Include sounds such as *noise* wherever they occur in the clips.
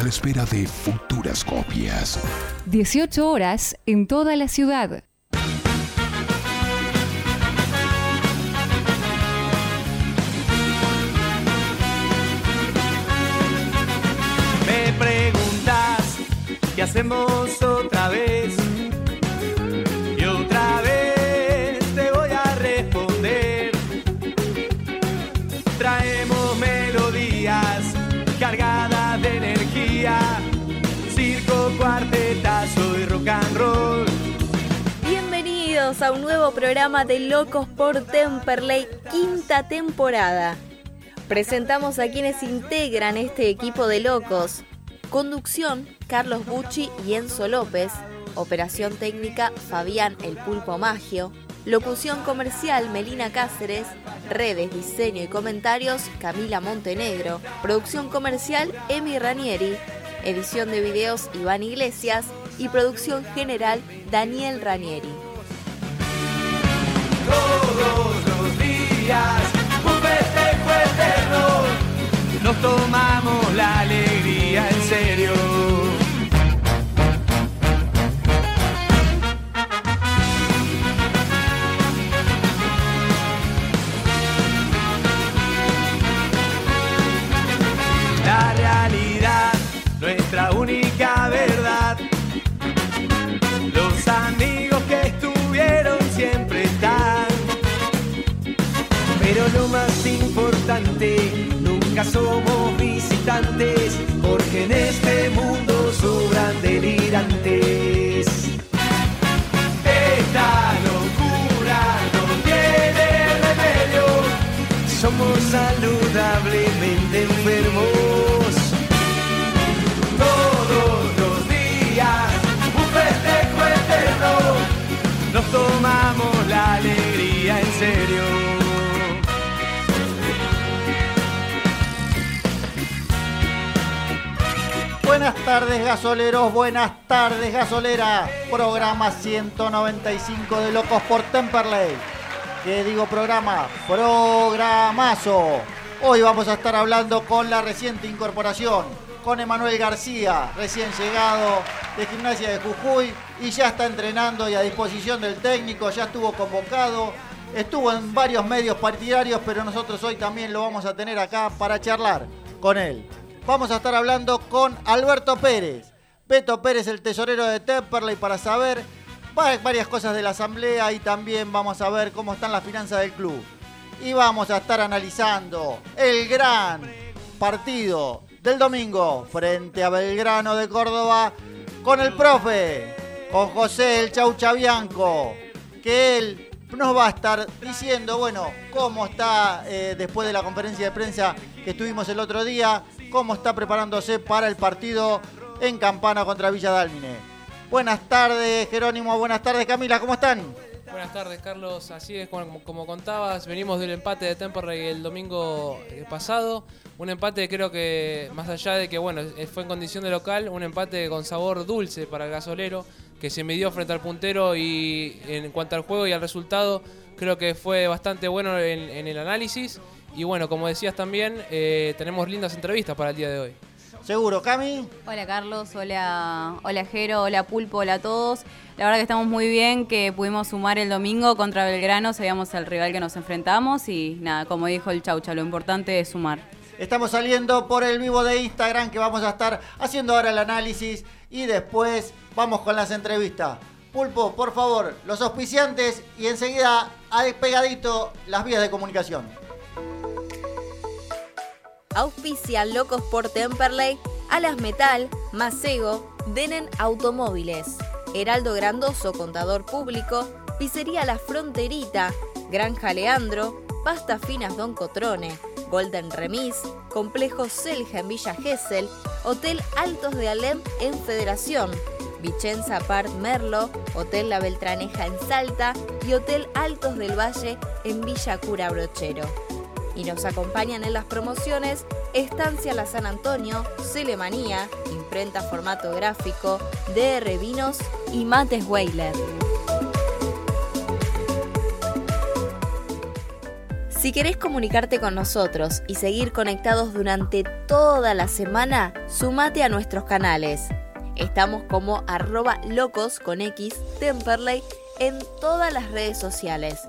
a la espera de futuras copias. 18 horas en toda la ciudad. Me preguntas qué hacemos otra A un nuevo programa de Locos por Temperley, quinta temporada. Presentamos a quienes integran este equipo de locos. Conducción, Carlos Bucci y Enzo López. Operación técnica, Fabián El Pulpo Magio. Locución comercial, Melina Cáceres. Redes, diseño y comentarios, Camila Montenegro. Producción comercial, Emi Ranieri. Edición de videos, Iván Iglesias. Y producción general, Daniel Ranieri. Días, un festejo eterno. Nos tomamos la alegría en serio. Lo más importante, nunca somos visitantes, porque en este mundo sobran delirantes. Tardes gasoleros, buenas tardes gasolera. Programa 195 de Locos por Temperley. ¿Qué digo programa? Programazo. Hoy vamos a estar hablando con la reciente incorporación, con Emanuel García, recién llegado de Gimnasia de Jujuy y ya está entrenando y a disposición del técnico, ya estuvo convocado, estuvo en varios medios partidarios, pero nosotros hoy también lo vamos a tener acá para charlar con él. Vamos a estar hablando con Alberto Pérez. Beto Pérez, el tesorero de Temperley, para saber va- varias cosas de la asamblea y también vamos a ver cómo están las finanzas del club. Y vamos a estar analizando el gran partido del domingo frente a Belgrano de Córdoba con el profe, con José el Chaucha Bianco, que él nos va a estar diciendo, bueno, cómo está eh, después de la conferencia de prensa que estuvimos el otro día, cómo está preparándose para el partido en Campana contra Villa Dálmine. Buenas tardes, Jerónimo, buenas tardes, Camila, ¿cómo están? Buenas tardes, Carlos. Así es, como, como contabas, venimos del empate de Temperley el domingo eh, pasado. Un empate creo que, más allá de que bueno eh, fue en condición de local, un empate con sabor dulce para el gasolero, que se midió frente al puntero y en cuanto al juego y al resultado, creo que fue bastante bueno en, en el análisis. Y bueno, como decías también, eh, tenemos lindas entrevistas para el día de hoy. Seguro, Cami. Hola Carlos, hola, hola Jero, hola Pulpo, hola a todos. La verdad que estamos muy bien que pudimos sumar el domingo contra Belgrano, sabíamos el rival que nos enfrentamos y nada, como dijo el Chaucha, lo importante es sumar. Estamos saliendo por el vivo de Instagram que vamos a estar haciendo ahora el análisis y después vamos con las entrevistas. Pulpo, por favor, los auspiciantes y enseguida ahí pegadito las vías de comunicación. Auspician Locos por Temperley, Alas Metal, Macego, Denen Automóviles, Heraldo Grandoso, Contador Público, Pizzería La Fronterita, Granja Leandro, Pastas Finas Don Cotrone, Golden Remis, Complejo Selja en Villa Gesell, Hotel Altos de Alem en Federación, Vicenza Part Merlo, Hotel La Beltraneja en Salta y Hotel Altos del Valle en Villa Cura Brochero. Y nos acompañan en las promociones Estancia La San Antonio, Celemanía, Imprenta Formato Gráfico, DR Vinos y Mates Weiler. Si querés comunicarte con nosotros y seguir conectados durante toda la semana, sumate a nuestros canales. Estamos como arroba locos con X Temperley en todas las redes sociales.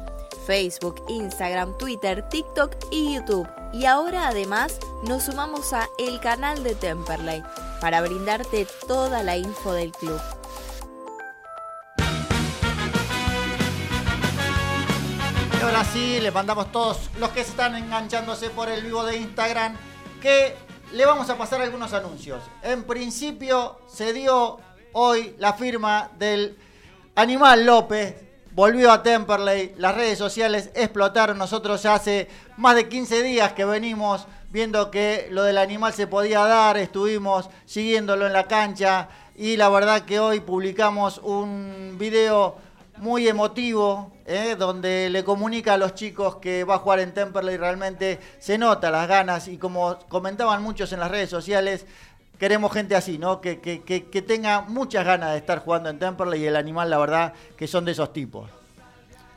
Facebook, Instagram, Twitter, TikTok y YouTube. Y ahora además nos sumamos a el canal de Temperley para brindarte toda la info del club. Y ahora sí, le mandamos todos los que están enganchándose por el vivo de Instagram que le vamos a pasar algunos anuncios. En principio se dio hoy la firma del Animal López. Volvió a Temperley, las redes sociales explotaron. Nosotros ya hace más de 15 días que venimos viendo que lo del animal se podía dar, estuvimos siguiéndolo en la cancha y la verdad que hoy publicamos un video muy emotivo, ¿eh? donde le comunica a los chicos que va a jugar en Temperley, realmente se nota las ganas y como comentaban muchos en las redes sociales, queremos gente así, ¿no? Que, que, que, tenga muchas ganas de estar jugando en Temperley y el animal, la verdad, que son de esos tipos.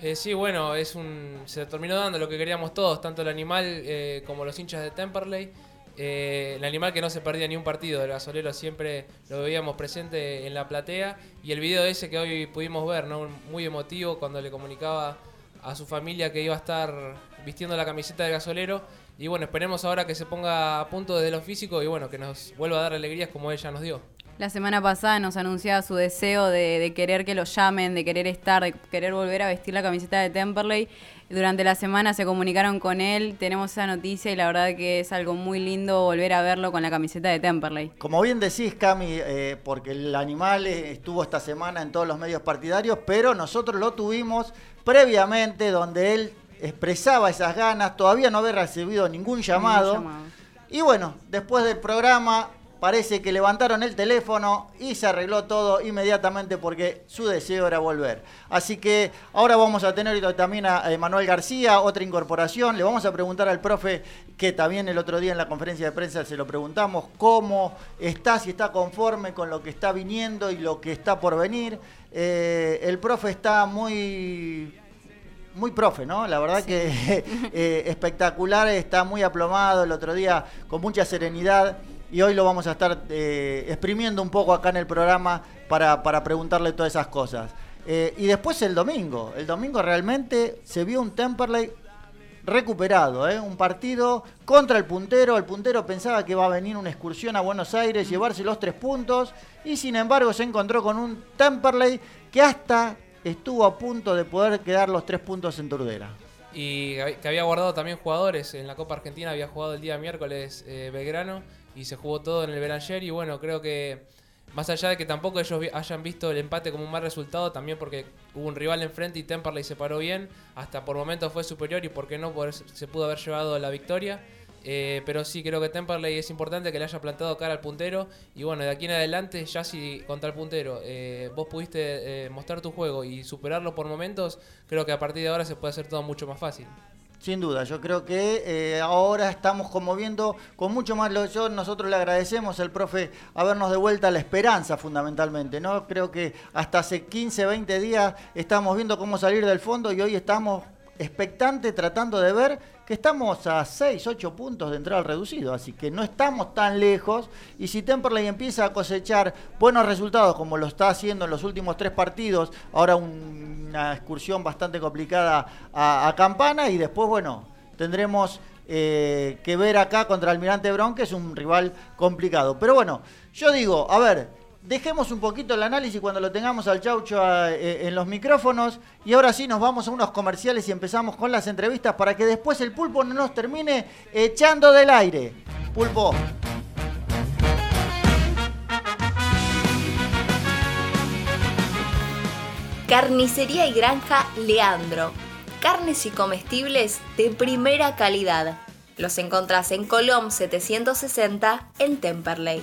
Eh, sí, bueno, es un, se terminó dando lo que queríamos todos, tanto el animal eh, como los hinchas de Temperley. Eh, el animal que no se perdía ni un partido del gasolero siempre lo veíamos presente en la platea y el video ese que hoy pudimos ver, ¿no? muy emotivo cuando le comunicaba a su familia que iba a estar vistiendo la camiseta del gasolero y bueno, esperemos ahora que se ponga a punto desde lo físico y bueno, que nos vuelva a dar alegrías como ella nos dio. La semana pasada nos anunciaba su deseo de, de, querer que lo llamen, de querer estar, de querer volver a vestir la camiseta de Temperley. Durante la semana se comunicaron con él, tenemos esa noticia y la verdad que es algo muy lindo volver a verlo con la camiseta de Temperley. Como bien decís, Cami, eh, porque el animal estuvo esta semana en todos los medios partidarios, pero nosotros lo tuvimos previamente donde él expresaba esas ganas, todavía no había recibido ningún llamado. Ningún llamado. Y bueno, después del programa parece que levantaron el teléfono y se arregló todo inmediatamente porque su deseo era volver. Así que ahora vamos a tener también a Manuel García, otra incorporación. Le vamos a preguntar al profe, que también el otro día en la conferencia de prensa se lo preguntamos, cómo está, si está conforme con lo que está viniendo y lo que está por venir. Eh, el profe está muy muy profe, ¿no? La verdad sí. que *laughs* eh, espectacular, está muy aplomado el otro día con mucha serenidad y hoy lo vamos a estar eh, exprimiendo un poco acá en el programa para, para preguntarle todas esas cosas. Eh, y después el domingo, el domingo realmente se vio un Temperley recuperado, ¿eh? un partido contra el puntero, el puntero pensaba que iba a venir una excursión a Buenos Aires, llevarse los tres puntos y sin embargo se encontró con un Temperley que hasta estuvo a punto de poder quedar los tres puntos en Turdera y que había guardado también jugadores en la Copa Argentina, había jugado el día miércoles eh, Belgrano y se jugó todo en el Belanger y bueno, creo que más allá de que tampoco ellos hayan visto el empate como un mal resultado, también porque hubo un rival enfrente y Temperley se paró bien, hasta por momentos fue superior y por qué no se pudo haber llevado la victoria. Eh, pero sí creo que Temperley es importante que le haya plantado cara al puntero. Y bueno, de aquí en adelante, ya si contra el puntero eh, vos pudiste eh, mostrar tu juego y superarlo por momentos, creo que a partir de ahora se puede hacer todo mucho más fácil. Sin duda, yo creo que ahora estamos como viendo con mucho más lo yo nosotros le agradecemos al profe habernos de vuelta la esperanza fundamentalmente, ¿no? Creo que hasta hace 15, 20 días estamos viendo cómo salir del fondo y hoy estamos expectante tratando de ver que estamos a 6, 8 puntos de entrar al reducido, así que no estamos tan lejos y si Temperley empieza a cosechar buenos resultados como lo está haciendo en los últimos tres partidos, ahora una excursión bastante complicada a, Campana y después, bueno, tendremos eh, que ver acá contra Almirante Brown, que es un rival complicado. Pero bueno, yo digo, a ver, dejemos un poquito el análisis cuando lo tengamos al Chaucho a, eh, en los micrófonos. Y ahora sí nos vamos a unos comerciales y empezamos con las entrevistas para que después el pulpo no nos termine echando del aire. Pulpo. Carnicería y Granja Leandro. Carnes y comestibles de primera calidad. Los encontrás en Colom 760 en Temperley.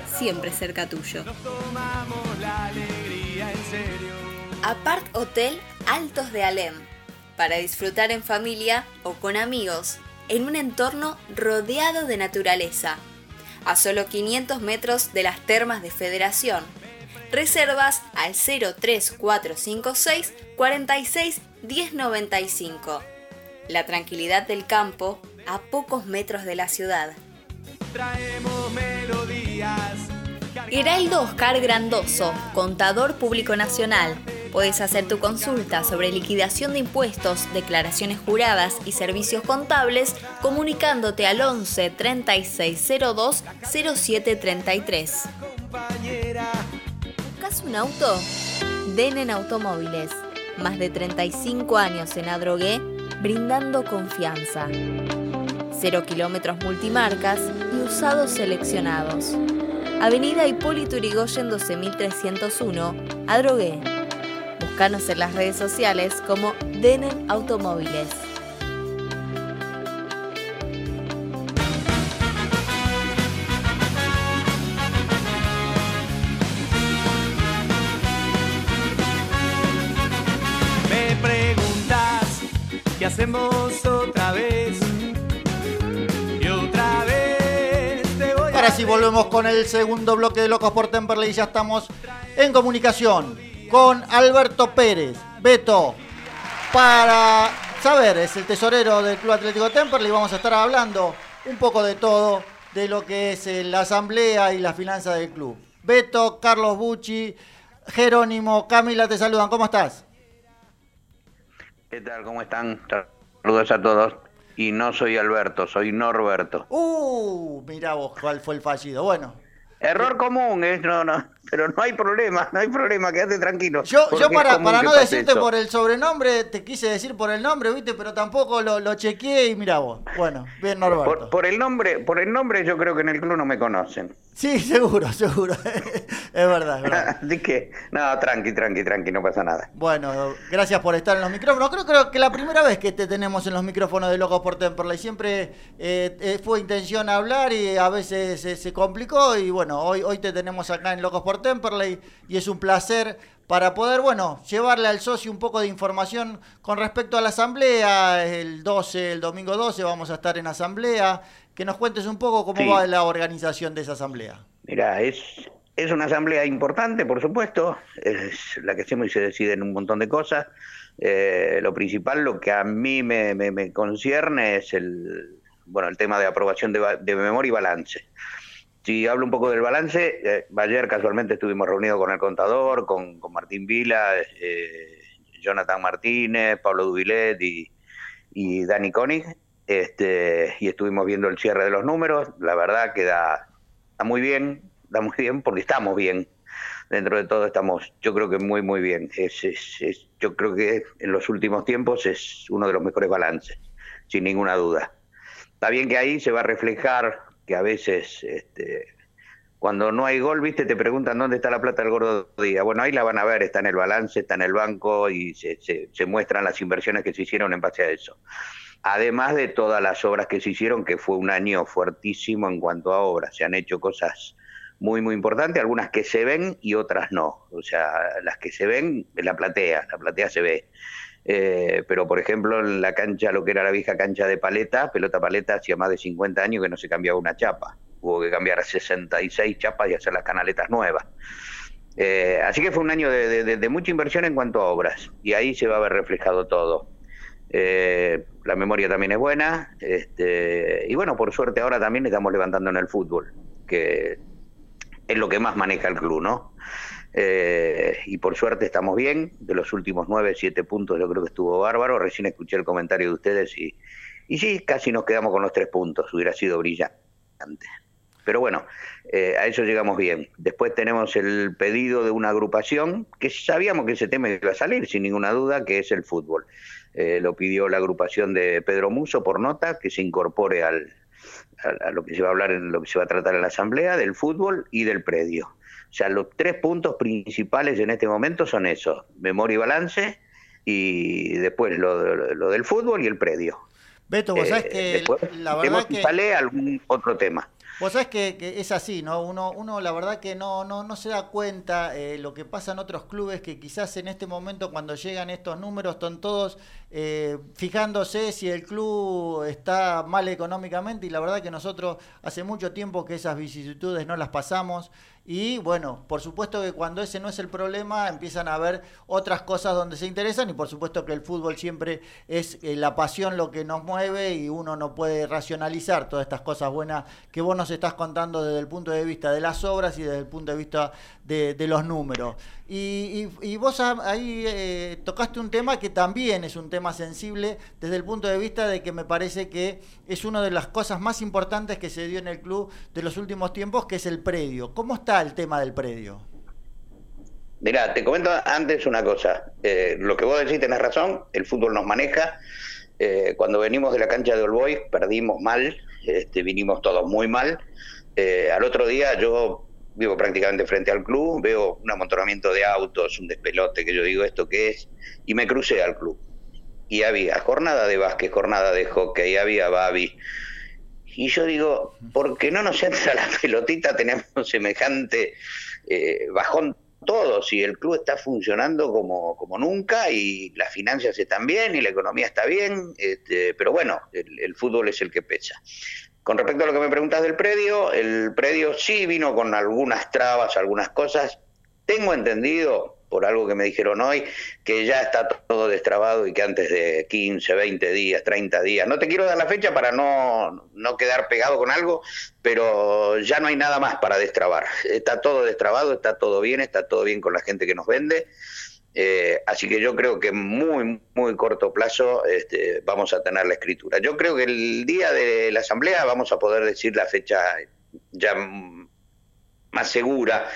siempre cerca tuyo. Apart Hotel Altos de Alem, para disfrutar en familia o con amigos, en un entorno rodeado de naturaleza, a solo 500 metros de las termas de Federación. Reservas al 03456 46 1095. La tranquilidad del campo a pocos metros de la ciudad. Traemos melodías. Heraldo Oscar Grandoso, contador público nacional. Puedes hacer tu consulta sobre liquidación de impuestos, declaraciones juradas y servicios contables comunicándote al 11 3602 0733. ¿Buscas un auto? Denen Automóviles. Más de 35 años en Adrogué, brindando confianza. Cero kilómetros multimarcas y usados seleccionados. Avenida Hipólito Yrigoyen 12301, Adrogué. Búscanos en las redes sociales como Denen Automóviles. Sí volvemos con el segundo bloque de Locos por Temperley y ya estamos en comunicación con Alberto Pérez. Beto, para saber, es el tesorero del Club Atlético Temperley y vamos a estar hablando un poco de todo, de lo que es eh, la asamblea y las finanzas del club. Beto, Carlos Bucci, Jerónimo, Camila, te saludan, ¿cómo estás? ¿Qué tal? ¿Cómo están? Saludos a todos. Y no soy Alberto, soy Norberto. Uh, mira vos cuál fue el fallido. Bueno, Error común, ¿eh? No, no, pero no hay problema, no hay problema, quédate tranquilo. Yo, yo para, para no decirte por el sobrenombre, te quise decir por el nombre, ¿viste? Pero tampoco lo, lo chequeé y mira vos. Bueno, bien Norberto. Por, por el nombre, por el nombre yo creo que en el club no me conocen. Sí, *laughs* seguro, seguro. *laughs* es verdad, es verdad. *laughs* Así que, no, tranqui, tranqui, tranqui, no pasa nada. Bueno, gracias por estar en los micrófonos. Creo, creo que la primera vez que te tenemos en los micrófonos de Locos por Temperley. Siempre eh, eh, fue intención hablar y a veces eh, se complicó. Y bueno, hoy, hoy te tenemos acá en Locos por Temperley y es un placer para poder, bueno, llevarle al socio un poco de información con respecto a la asamblea. El 12, el domingo 12 vamos a estar en asamblea. Que nos cuentes un poco cómo Sí. va la organización de esa asamblea. Mira, es, es una asamblea importante, por supuesto, es la que hacemos y se decide en un montón de cosas. Eh, lo principal, lo que a mí me, me- me concierne es el, bueno, el tema de aprobación de, de memoria y balance. Si hablo un poco del balance, eh, ayer casualmente estuvimos reunidos con el contador, con, Martín Vila, eh, Jonathan Martínez, Pablo Dubilet y, y Dani Koenig, este, y estuvimos viendo el cierre de los números. La verdad que da, da muy bien, da muy bien porque estamos bien. Dentro de todo estamos, yo creo que muy, muy bien. Es, es- es- yo creo que en los últimos tiempos es uno de los mejores balances, sin ninguna duda. Está bien que ahí se va a reflejar que a veces, este, cuando no hay gol, viste, te preguntan dónde está la plata del gordo día. Bueno, ahí la van a ver, está en el balance, está en el banco y se, se- se muestran las inversiones que se hicieron en base a eso. Además de todas las obras que se hicieron, que fue un año fuertísimo en cuanto a obras. Se han hecho cosas muy, muy importantes, algunas que se ven y otras no. O sea, las que se ven, la platea, la platea se ve. Eh, pero, por ejemplo, en la cancha, lo que era la vieja cancha de paleta, pelota paleta, hacía más de 50 años que no se cambiaba una chapa. Hubo que cambiar 66 chapas y hacer las canaletas nuevas. Eh, así que fue un año de, de- mucha inversión en cuanto a obras, y ahí se va a ver reflejado todo. Eh, la memoria también es buena, este, y bueno, por suerte ahora también estamos levantando en el fútbol, que es lo que más maneja el club, ¿no? Eh, y por suerte estamos bien, de los últimos nueve, siete puntos yo creo que estuvo bárbaro, recién escuché el comentario de ustedes y, y sí, casi nos quedamos con los tres puntos, hubiera sido brillante. Pero bueno, eh, a eso llegamos bien. Después tenemos el pedido de una agrupación que sabíamos que ese tema iba a salir, sin ninguna duda, que es el fútbol. Eh, lo pidió la agrupación de Pedro Muso por nota, que se incorpore al, a, lo que se va a hablar, en lo que se va a tratar en la asamblea, del fútbol y del predio. O sea, los tres puntos principales en este momento son esos, memoria y balance y después lo, lo del fútbol y el predio. Beto, vos sabés que la verdad que... sale algún otro tema. Vos sabés que, es así, ¿no? Uno, uno la verdad que no, no, no se da cuenta eh, lo que pasa en otros clubes que quizás en este momento cuando llegan estos números están todos eh, fijándose si el club está mal económicamente y la verdad que nosotros hace mucho tiempo que esas vicisitudes no las pasamos y bueno, por supuesto que cuando ese no es el problema, empiezan a haber otras cosas donde se interesan y por supuesto que el fútbol siempre es eh, la pasión lo que nos mueve y uno no puede racionalizar todas estas cosas buenas que vos nos estás contando desde el punto de vista de las obras y desde el punto de vista de, los números. Y, vos ahí eh, tocaste un tema que también es un tema sensible desde el punto de vista de que me parece que es una de las cosas más importantes que se dio en el club de los últimos tiempos, que es el predio. ¿Cómo está el tema del predio? Mirá, te comento antes una cosa. Eh, lo que vos decís tenés razón, el fútbol nos maneja. Eh, cuando venimos de la cancha de Olboy perdimos mal, este, vinimos todos muy mal. al otro día yo vivo prácticamente frente al club, veo un amontonamiento de autos, un despelote que yo digo esto que es, y me crucé al club. Y había jornada de básquet, jornada de hockey, había babi. Y yo digo, ¿por qué no nos entra la *laughs* pelotita? Tenemos semejante eh, bajón todos y el club está funcionando como, como nunca y las finanzas están bien y la economía está bien, este, pero bueno, el, fútbol es el que pesa. Con respecto a lo que me preguntas del predio, el predio sí vino con algunas trabas, algunas cosas. Tengo entendido, por algo que me dijeron hoy, que ya está todo destrabado y que antes de 15, 20 días, 30 días, no te quiero dar la fecha para no, no quedar pegado con algo, pero ya no hay nada más para destrabar. Está todo destrabado, está todo bien, está todo bien con la gente que nos vende. Eh, así que yo creo que muy, muy corto plazo este, vamos a tener la escritura. Yo creo que el día de la asamblea vamos a poder decir la fecha ya más segura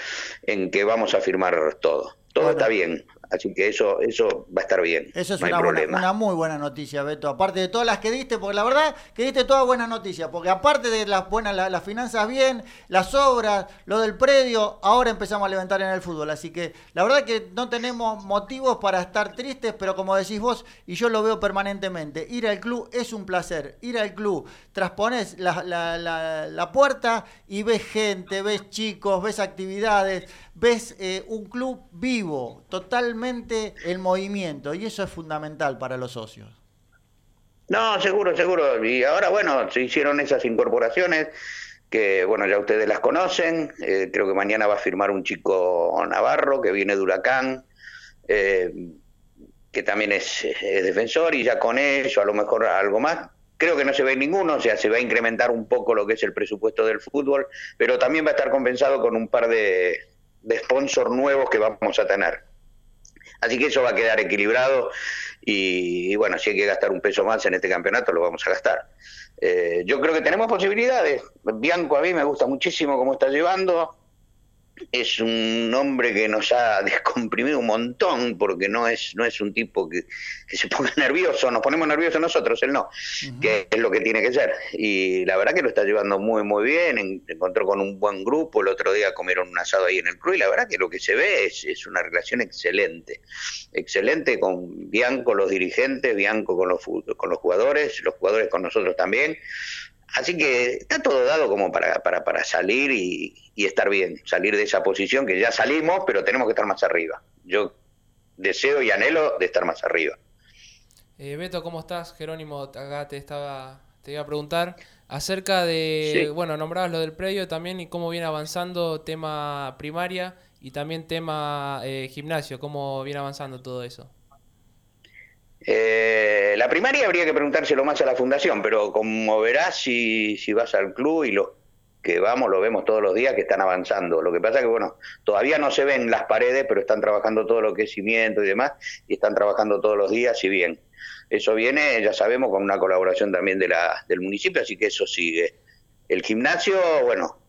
en que vamos a firmar todo. Todo está bien. Así que eso, eso va a estar bien. Eso es una, una, muy buena noticia, Beto. Aparte de todas las que diste, porque la verdad que diste todas buenas noticias. Porque aparte de las buenas, las finanzas bien, las obras, lo del predio, ahora empezamos a levantar en el fútbol. Así que la verdad que no tenemos motivos para estar tristes, pero como decís vos, y yo lo veo permanentemente, ir al club es un placer. Ir al club, traspones la, la, la, la puerta y ves gente, ves chicos, ves actividades ves eh, un club vivo, totalmente el movimiento, y eso es fundamental para los socios. No, seguro, seguro. Y ahora, bueno, se hicieron esas incorporaciones que, bueno, ya ustedes las conocen. Eh, creo que mañana va a firmar un chico Navarro que viene de Huracán, eh, que también es, defensor, y ya con eso, a lo mejor algo más. Creo que no se ve ninguno, o sea, se va a incrementar un poco lo que es el presupuesto del fútbol, pero también va a estar compensado con un par de, de sponsor nuevos que vamos a tener. Así que eso va a quedar equilibrado y, bueno, si hay que gastar un peso más en este campeonato, lo vamos a gastar. Eh, yo creo que tenemos posibilidades. Bianco a mí me gusta muchísimo cómo está llevando es un hombre que nos ha *laughs* descomprimido un montón porque no es no es un tipo que, se ponga *laughs* nervioso, nos ponemos nerviosos nosotros, él no, que es lo que tiene que ser. Y la verdad que lo está llevando muy muy bien, encontró con un buen grupo, el otro día comieron un asado ahí en el club y la verdad que lo que se ve es, es una relación excelente, excelente con Bianco, los dirigentes, Bianco con los, con los jugadores, los jugadores con nosotros también. Así que está todo dado como para, para, para salir y, estar bien, salir de esa posición que ya salimos, pero tenemos que estar más arriba. Yo deseo y anhelo de estar más arriba. Eh, Beto, ¿cómo estás? Jerónimo, acá te estaba te iba a preguntar acerca de, bueno, nombrabas lo del predio también y cómo viene avanzando tema primaria y también tema eh, gimnasio, cómo viene avanzando todo eso. Eh, la primaria habría que preguntárselo más a la fundación, pero como verás, si, si vas al club y los que vamos, lo vemos todos los días que están avanzando. Lo que pasa que, bueno, todavía no se ven las paredes, pero están trabajando todo lo que es cimiento y demás, y están trabajando todos los días y bien. Eso viene, ya sabemos, con una colaboración también de la, del municipio, así que eso sigue. El gimnasio, bueno,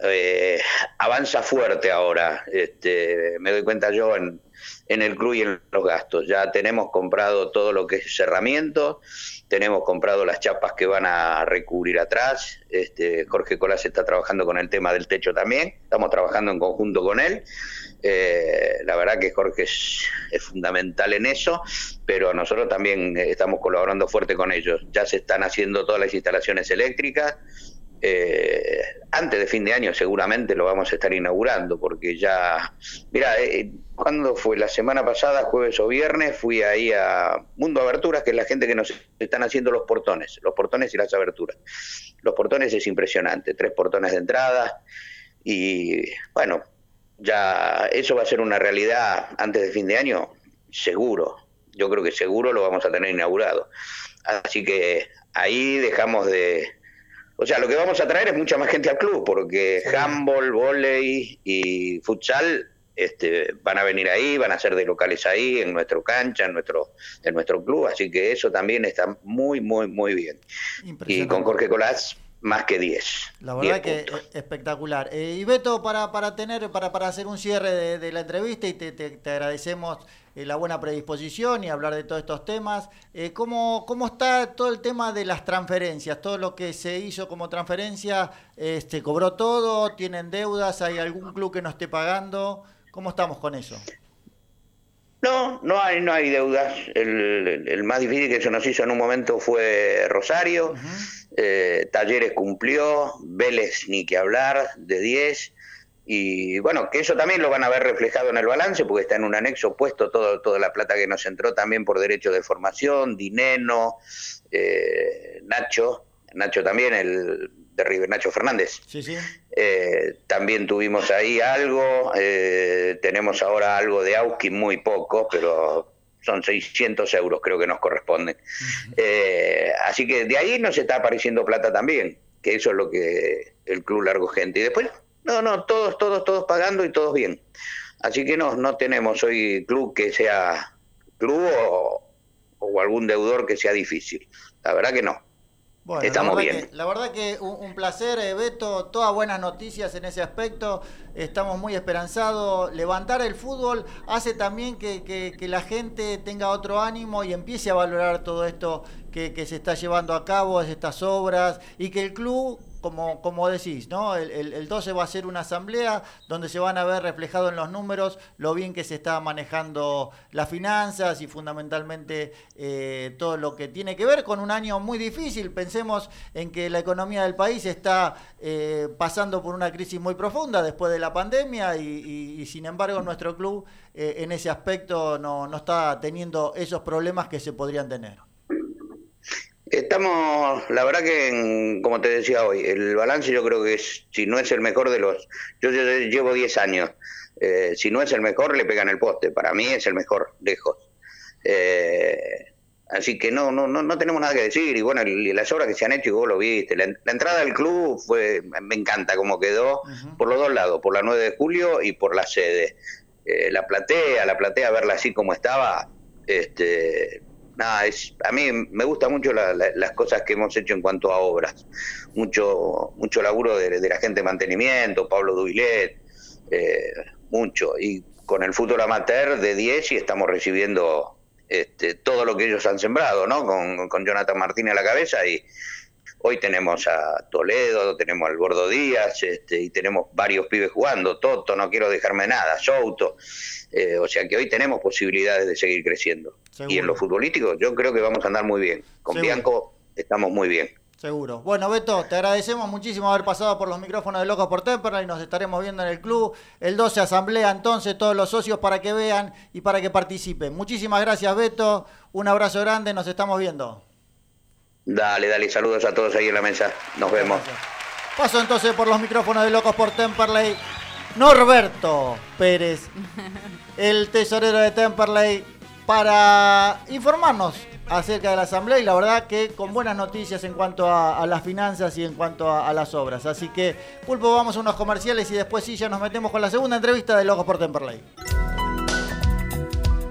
eh, avanza fuerte ahora. Este, me doy cuenta yo en, el club y en los gastos. Ya tenemos comprado todo lo que es cerramiento, tenemos comprado las chapas que van a recubrir atrás. Este, Jorge Colas está trabajando con el tema del techo también, estamos trabajando en conjunto con él. Eh, la verdad que Jorge es, es, fundamental en eso, pero nosotros también estamos colaborando fuerte con ellos. Ya se están haciendo todas las instalaciones eléctricas, eh, antes de fin de año seguramente lo vamos a estar inaugurando, porque ya, mira, eh, cuando fue la semana pasada, jueves o viernes, fui ahí a Mundo Aberturas, que es la gente que nos están haciendo los portones, los portones y las aberturas. Los portones es impresionante, tres portones de entrada y bueno, ya eso va a ser una realidad antes de fin de año, seguro. Yo creo que seguro lo vamos a tener inaugurado. Así que ahí dejamos de, o sea, lo que vamos a traer es mucha más gente al club, porque handball, volei y futsal este, van a venir ahí, van a ser de locales ahí, en nuestro cancha, en nuestro, en nuestro club, así que eso también está muy, muy, muy bien. Y con Jorge Colás, más que 10. La verdad que espectacular. Eh, y Beto, para, para tener, para, para hacer un cierre de, la entrevista y te, te agradecemos eh, la buena predisposición y hablar de todos estos temas. Eh, ¿cómo, ¿Cómo está todo el tema de las transferencias? Todo lo que se hizo como transferencia, este, ¿cobró todo? ¿Tienen deudas? ¿Hay algún club que no esté pagando? ¿Cómo estamos con eso? No, no hay, no hay deudas. El, más difícil que se nos hizo en un momento fue Rosario. Eh, Talleres cumplió, Vélez ni que hablar, de 10. Y bueno, que eso también lo van a ver reflejado en el balance, porque está en un anexo puesto todo, toda la plata que nos entró también por derechos de formación, Dineno, eh, Nacho, Nacho también, el de River, Nacho Fernández. Sí, sí. Eh, también tuvimos ahí algo, eh, tenemos ahora algo de Auski, muy poco, pero son 600 euros creo que nos corresponden. así que de ahí nos está apareciendo plata también, que eso es lo que el club largo gente. Y después no, no, todos, todos, todos pagando y todos bien. Así que no, no tenemos hoy club que sea club o, algún deudor que sea difícil. La verdad que no. Bueno, Estamos la bien. la verdad que un, placer, eh, Beto, todas buenas noticias en ese aspecto. Estamos muy esperanzados. Levantar el fútbol hace también que, que, la gente tenga otro ánimo y empiece a valorar todo esto que, que se está llevando a cabo, estas obras, y que el club como, como decís, ¿no? El, el, 12 va a ser una asamblea donde se van a ver reflejado en los números lo bien que se está manejando las finanzas y fundamentalmente eh, todo lo que tiene que ver con un año muy difícil. Pensemos en que la economía del país está eh, pasando por una crisis muy profunda después de la pandemia y, sin embargo nuestro club eh, en ese aspecto no, no está teniendo esos problemas que se podrían tener. Estamos, la verdad que, como te decía hoy, el balance yo creo que es, si no es el mejor de los, yo, llevo 10 años, eh, si no es el mejor le pegan el poste, para mí es el mejor, lejos. Eh, así que no, no, no, no tenemos nada que decir, y bueno, las obras que se han hecho, y vos lo viste, la, entrada al club fue, me encanta cómo quedó, por los dos lados, por la 9 de julio y por la sede. Eh, la platea, la platea, verla así como estaba, este nada, es, a mí me gusta mucho las cosas que hemos hecho en cuanto a obras. Mucho, mucho laburo de, la gente de mantenimiento, Pablo Duilet, eh, mucho. Y con el fútbol amateur de 10 y estamos recibiendo este, todo lo que ellos han sembrado, ¿no? Con, con Jonathan Martínez a la cabeza y hoy tenemos a Toledo, tenemos al Gordo Díaz este, y tenemos varios pibes jugando, Toto, no quiero dejarme nada, Souto. Eh, o sea que hoy tenemos posibilidades de seguir creciendo. Y en lo futbolístico yo creo que vamos a andar muy bien. Con Bianco estamos muy bien. Seguro. Bueno, Beto, te agradecemos muchísimo haber pasado por los micrófonos de Locos por Temperley y nos estaremos viendo en el club. El 12 asamblea entonces todos los socios para que vean y para que participen. Muchísimas gracias, Beto. Un abrazo grande, nos estamos viendo. Dale, dale, saludos a todos ahí en la mesa. Nos vemos. Paso entonces por los micrófonos de Locos por Temperley. Norberto Pérez, el tesorero de Temperley, para informarnos acerca de la asamblea y la verdad que con buenas noticias en cuanto a, las finanzas y en cuanto a, las obras. Así que, Pulpo, vamos a unos comerciales y después sí ya nos metemos con la segunda entrevista de Locos por Temperley.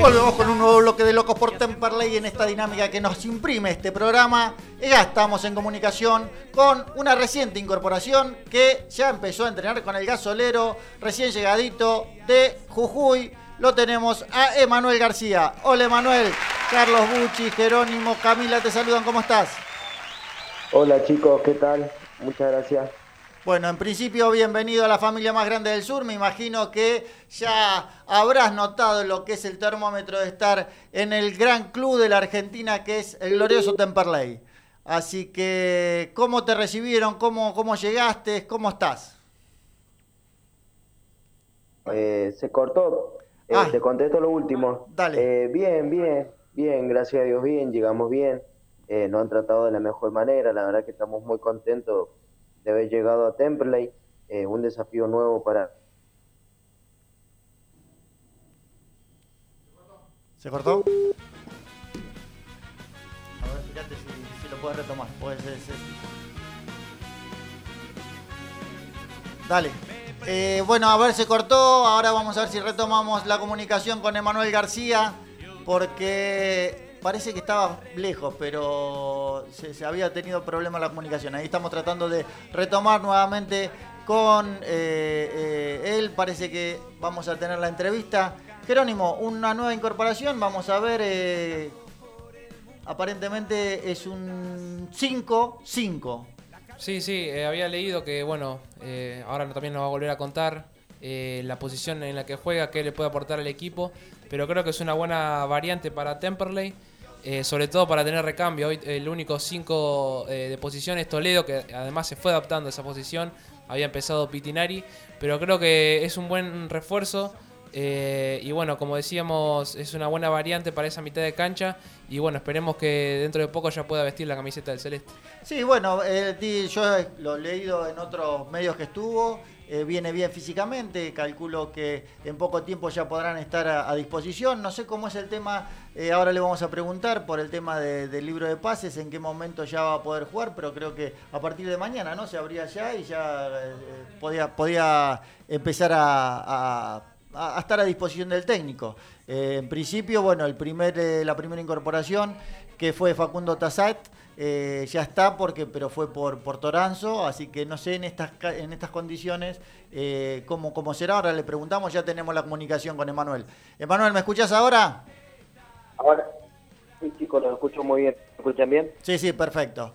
Volvemos con un nuevo bloque de Locos por Temperley en esta dinámica que nos imprime este programa. Ya estamos en comunicación con una reciente incorporación que ya empezó a entrenar con el gasolero recién llegadito de Jujuy. Lo tenemos a Emanuel García. Hola Emanuel, Carlos Bucci, Jerónimo, Camila, te saludan, ¿cómo estás? Hola chicos, ¿qué tal? Muchas gracias. Bueno, en principio, bienvenido a la familia más grande del sur. Me imagino que ya habrás notado lo que es el termómetro de estar en el gran club de la Argentina, que es el glorioso Temperley. Así que, ¿cómo te recibieron? ¿Cómo, cómo llegaste? ¿Cómo estás? Eh, se cortó. Eh, Ah. Te contesto lo último. Dale. Eh, bien, bien, bien, gracias a Dios, bien, llegamos bien. Eh, nos han tratado de la mejor manera. La verdad que estamos muy contentos de haber llegado a Temperley. Eh, un desafío nuevo para, ¿Se cortó? A ver, fíjate si, si lo puedes retomar. Puede ser, ser. Dale. Eh, bueno, a ver, se cortó. Ahora vamos a ver si retomamos la comunicación con Emanuel García. Porque parece que estaba lejos, pero se, había tenido problemas la comunicación. Ahí estamos tratando de retomar nuevamente con eh, eh, él. Parece que vamos a tener la entrevista. Jerónimo, una nueva incorporación. Vamos a ver. eh, aparentemente es un 5-5. Sí, sí, había leído que, bueno, ahora también nos va a volver a contar la posición en la que juega, qué le puede aportar al equipo, pero creo que es una buena variante para Temperley, eh, sobre todo para tener recambio. Hoy el único 5 de posición es Toledo, que además se fue adaptando a esa posición, había empezado Pitinari, pero creo que es un buen refuerzo. eh, y bueno, como decíamos, es una buena variante para esa mitad de cancha. Y bueno, esperemos que dentro de poco ya pueda vestir la camiseta del Celeste. Sí, bueno, eh, yo eh, lo he leído en otros medios que estuvo, eh, viene bien físicamente, calculo que en poco tiempo ya podrán estar a, disposición. No sé cómo es el tema, eh, ahora le vamos a preguntar por el tema de- del libro de pases, en qué momento ya va a poder jugar, pero creo que a partir de mañana, ¿no? Se abría ya y ya eh, podía, podía empezar a, estar a disposición del técnico. En principio, bueno, el primer, la primera incorporación que fue Facundo Tassat, eh, ya está, porque, pero fue por, por Toranzo, así que no sé en estas, en estas condiciones eh, cómo, cómo será. Ahora le preguntamos, ya tenemos la comunicación con Emanuel. Emanuel, ¿me escuchas ahora? Ahora, sí, chicos, los escucho muy bien. ¿Me escuchan bien? Sí, sí, perfecto.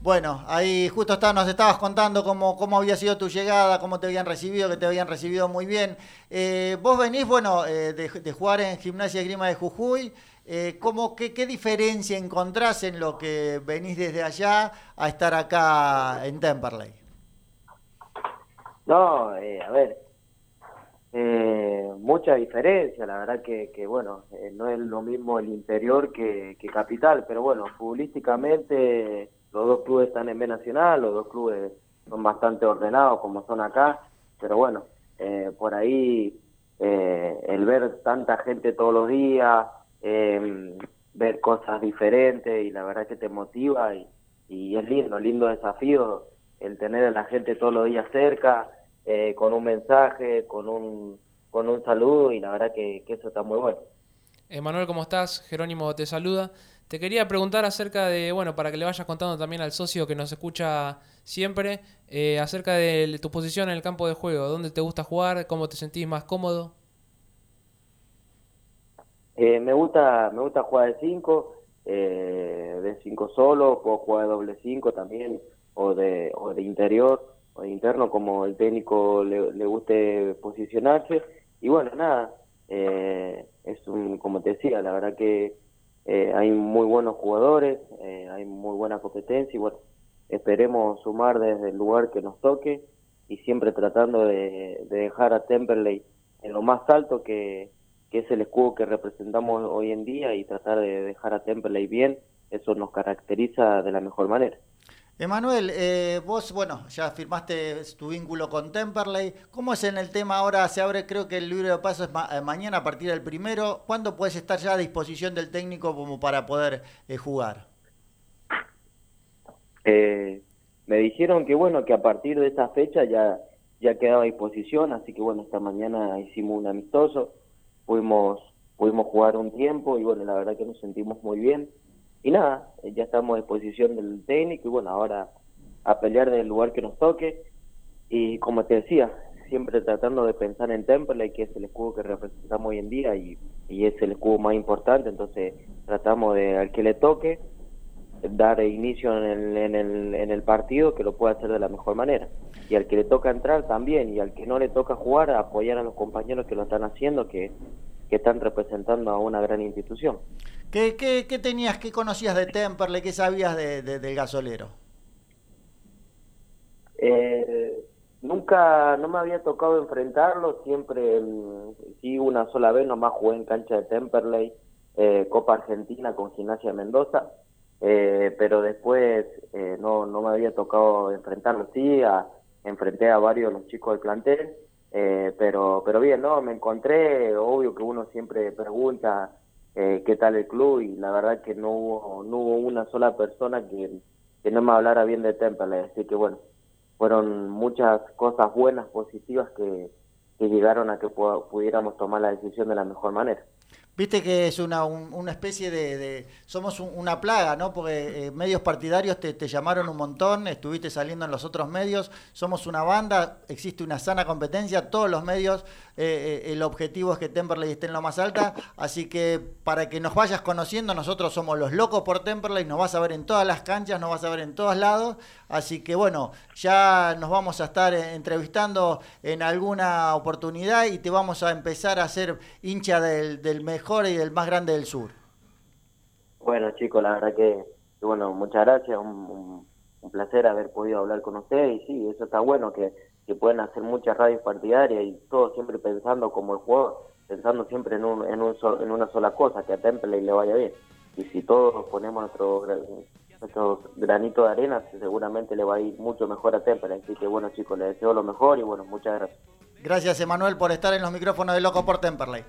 Bueno, ahí justo está, nos estabas contando cómo, cómo había sido tu llegada, cómo te habían recibido, que te habían recibido muy bien. Eh, vos venís, bueno, eh, de, de jugar en Gimnasia Grima de Jujuy. Eh, ¿cómo, qué, ¿Qué diferencia encontrás en lo que venís desde allá a estar acá en Temperley? No, eh, a ver, Eh, mucha diferencia, la verdad que, que bueno, eh, no es lo mismo el interior que, que Capital, pero bueno, futbolísticamente los dos clubes están en B Nacional, los dos clubes son bastante ordenados como son acá, pero bueno, eh, por ahí eh, el ver tanta gente todos los días, eh, ver cosas diferentes y la verdad que te motiva y, es lindo, lindo desafío el tener a la gente todos los días cerca, eh, con un mensaje, con un, con un saludo y la verdad que, que eso está muy bueno. Emanuel, ¿cómo estás? Jerónimo te saluda. Te quería preguntar acerca de, bueno, para que le vayas contando también al socio que nos escucha siempre, eh, acerca de tu posición en el campo de juego. ¿Dónde te gusta jugar? ¿Cómo te sentís más cómodo? Eh, me gusta me gusta jugar de 5, eh, de 5 solo, puedo jugar de doble 5 también, o de, o de interior, o de interno, como el técnico le, le guste posicionarse. Y bueno, nada, eh, es un, como te decía, la verdad que eh, hay muy buenos jugadores, eh, hay muy buena competencia y bueno, esperemos sumar desde el lugar que nos toque y siempre tratando de, de dejar a Temperley en lo más alto que, que es el escudo que representamos hoy en día y tratar de dejar a Temperley bien, eso nos caracteriza de la mejor manera. Emanuel, eh, vos, bueno, ya firmaste tu vínculo con Temperley. ¿Cómo es en el tema ahora? Se abre, creo que el libro de paso es ma eh, mañana a partir del primero. ¿Cuándo puedes estar ya a disposición del técnico como para poder eh, jugar? Eh, me dijeron que bueno, que a partir de esa fecha ya, ya quedaba a disposición, así que bueno, esta mañana hicimos un amistoso, pudimos, pudimos jugar un tiempo y bueno, la verdad que nos sentimos muy bien. Y nada, eh, ya estamos a disposición del técnico y bueno, ahora a pelear del lugar que nos toque. Y como te decía, siempre tratando de pensar en Temperley, que es el escudo que representamos hoy en día y, y es el escudo más importante, entonces tratamos de al que le toque dar inicio en el, en el, en el partido que lo pueda hacer de la mejor manera. Y al que le toca entrar también, y al que no le toca jugar, apoyar a los compañeros que lo están haciendo, que, que están representando a una gran institución. ¿Qué, qué, qué tenías, qué conocías de Temperley, qué sabías de, de, del gasolero? Eh, nunca, no me había tocado enfrentarlo, siempre, mm, sí, una sola vez nomás jugué en cancha de Temperley, eh, Copa Argentina con Gimnasia Mendoza, eh, pero después eh, no, no me había tocado enfrentarlo, sí, a, enfrenté a varios de los chicos del plantel, eh, pero, pero bien, ¿no? Me encontré, obvio que uno siempre pregunta eh, qué tal el club y la verdad que no hubo, no hubo una sola persona que, que no me hablara bien de Temperley, así que bueno, fueron muchas cosas buenas, positivas que, que llegaron a que pudiéramos tomar la decisión de la mejor manera. Viste que es una, un, una especie de, somos un, una plaga, ¿no? Porque eh, medios partidarios te, llamaron un montón, estuviste saliendo en los otros medios, somos una banda, existe una sana competencia, todos los medios, eh, eh, el objetivo es que Temperley esté en lo más alta, así que para que nos vayas conociendo, nosotros somos los locos por Temperley, nos vas a ver en todas las canchas, nos vas a ver en todos lados, así que bueno, ya nos vamos a estar entrevistando en alguna oportunidad y te vamos a empezar a hacer hincha del, del mejor y el más grande del sur. Bueno, chicos, la verdad que, bueno, muchas gracias, un, un, un, placer haber podido hablar con ustedes y sí, eso está bueno, que, que pueden hacer muchas radios partidarias y todo siempre pensando como el jugador, pensando siempre en, un, en, un so, en una sola cosa, que a Temple le vaya bien. Y si todos ponemos nuestro, nuestro granito de arena, seguramente le va a ir mucho mejor a Temple. Así que bueno, chicos, les deseo lo mejor y bueno, muchas gracias. Gracias, Emanuel, por estar en los micrófonos de Loco por Temperley.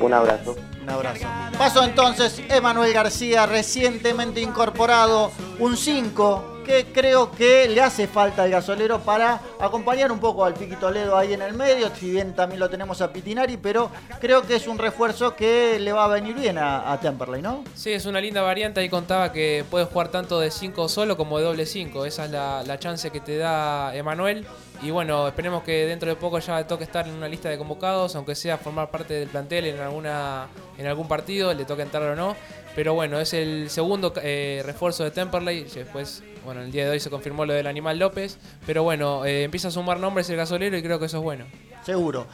Un abrazo. Un abrazo. Paso entonces Emanuel García, recientemente incorporado, un 5 que creo que le hace falta al gasolero para acompañar un poco al Piqui Toledo ahí en el medio, si bien también lo tenemos a Pitinari, pero creo que es un refuerzo que le va a venir bien a, a Temperley, ¿no? Sí, es una linda variante, ahí contaba que puede jugar tanto de 5 solo como de doble 5, esa es la, la chance que te da Emanuel. Y bueno, esperemos que dentro de poco ya toque estar en una lista de convocados, aunque sea formar parte del plantel en alguna en algún partido, le toque entrar o no. Pero bueno, es el segundo eh, refuerzo de Temperley. Después, bueno, el día de hoy se confirmó lo del Animal López. Pero bueno, eh, empieza a sumar nombres el gasolero y creo que eso es bueno. Seguro.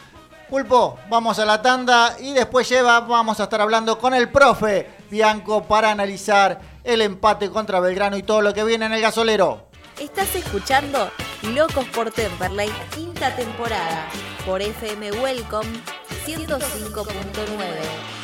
Pulpo, vamos a la tanda y después lleva, vamos a estar hablando con el profe Bianco para analizar el empate contra Belgrano y todo lo que viene en el gasolero. Estás escuchando Locos por Temperley, quinta temporada. por FM Welcome 105.9.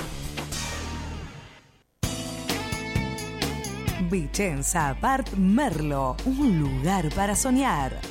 Vicenza Apart Merlo, un lugar para soñar.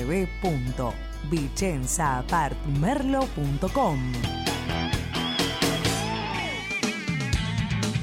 www.vicenzaapartmerlo.com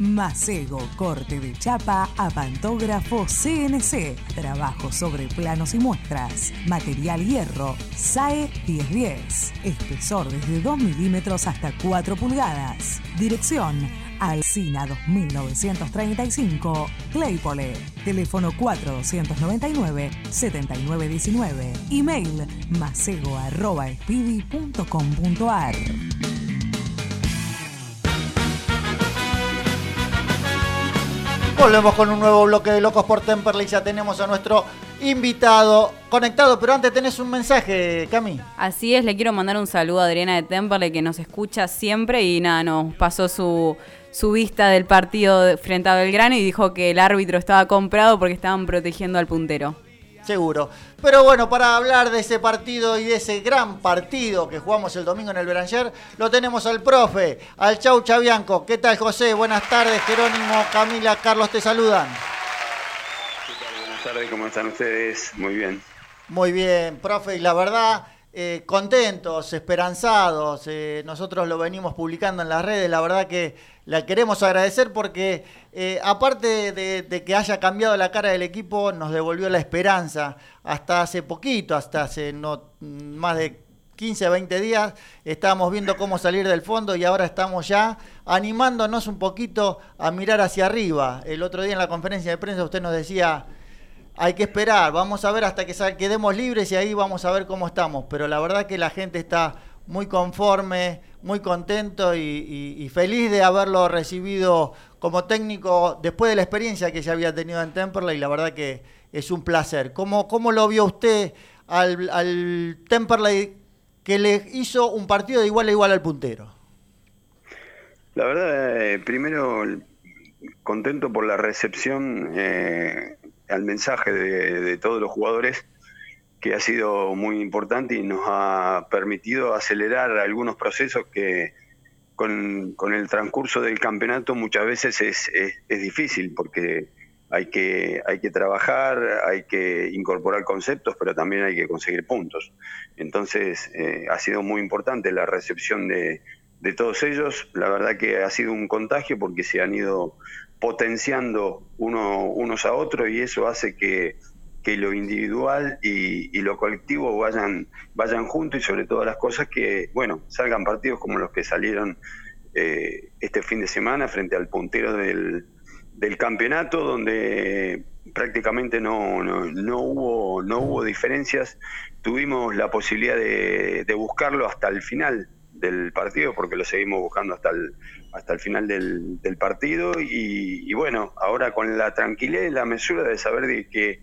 Macego Corte de Chapa a Pantógrafo CNC. Trabajo sobre planos y muestras. Material hierro. SAE 1010. Espesor desde 2 milímetros hasta 4 pulgadas. Dirección Alcina 2935, Claypole. Teléfono 4299-7919. Email macego.speedy.com.ar. Volvemos con un nuevo bloque de Locos por Temperley. Ya tenemos a nuestro invitado conectado, pero antes tenés un mensaje, Cami. Así es, le quiero mandar un saludo a Adriana de Temperley que nos escucha siempre y nada, nos pasó su, su vista del partido frente a Belgrano y dijo que el árbitro estaba comprado porque estaban protegiendo al puntero. Seguro. Pero bueno, para hablar de ese partido y de ese gran partido que jugamos el domingo en el Beranger, lo tenemos al profe, al Chau Chabianco. ¿Qué tal, José? Buenas tardes, Jerónimo, Camila, Carlos, te saludan. Tardes, ¿cómo están ustedes? Muy bien. Muy bien, profe, y la verdad, eh, contentos, esperanzados. Eh, nosotros lo venimos publicando en las redes, la verdad que la queremos agradecer porque eh, aparte de, que haya cambiado la cara del equipo, nos devolvió la esperanza. Hasta hace poquito, hasta hace más de 15, 20 días, estábamos viendo cómo salir del fondo y ahora estamos ya animándonos un poquito a mirar hacia arriba. El otro día en la conferencia de prensa usted nos decía, hay que esperar, vamos a ver hasta que quedemos libres y ahí vamos a ver cómo estamos. Pero la verdad que la gente está muy conforme, muy contento y, feliz de haberlo recibido como técnico después de la experiencia que ya había tenido en Temperley y la verdad que es un placer. ¿Cómo, cómo lo vio usted al, al Temperley que le hizo un partido de igual a igual al puntero. La verdad, eh, primero contento por la recepción eh, al mensaje de, todos los jugadores, que ha sido muy importante y nos ha permitido acelerar algunos procesos que con, el transcurso del campeonato muchas veces es, es, difícil, porque hay que, hay que trabajar, hay que incorporar conceptos, pero también hay que conseguir puntos. Entonces, eh, ha sido muy importante la recepción de, de todos ellos. La verdad que ha sido un contagio porque se han ido potenciando uno, unos a otros y eso hace que, que lo individual y, y, lo colectivo vayan, vayan juntos y sobre todas las cosas que, bueno, salgan partidos como los que salieron eh, este fin de semana frente al puntero del, del campeonato donde prácticamente no, no, hubo, no hubo diferencias. Tuvimos la posibilidad de, de buscarlo hasta el final del partido, porque lo seguimos buscando hasta el, hasta el final del, del partido. Y, bueno, ahora con la tranquilidad y la mesura de saber de que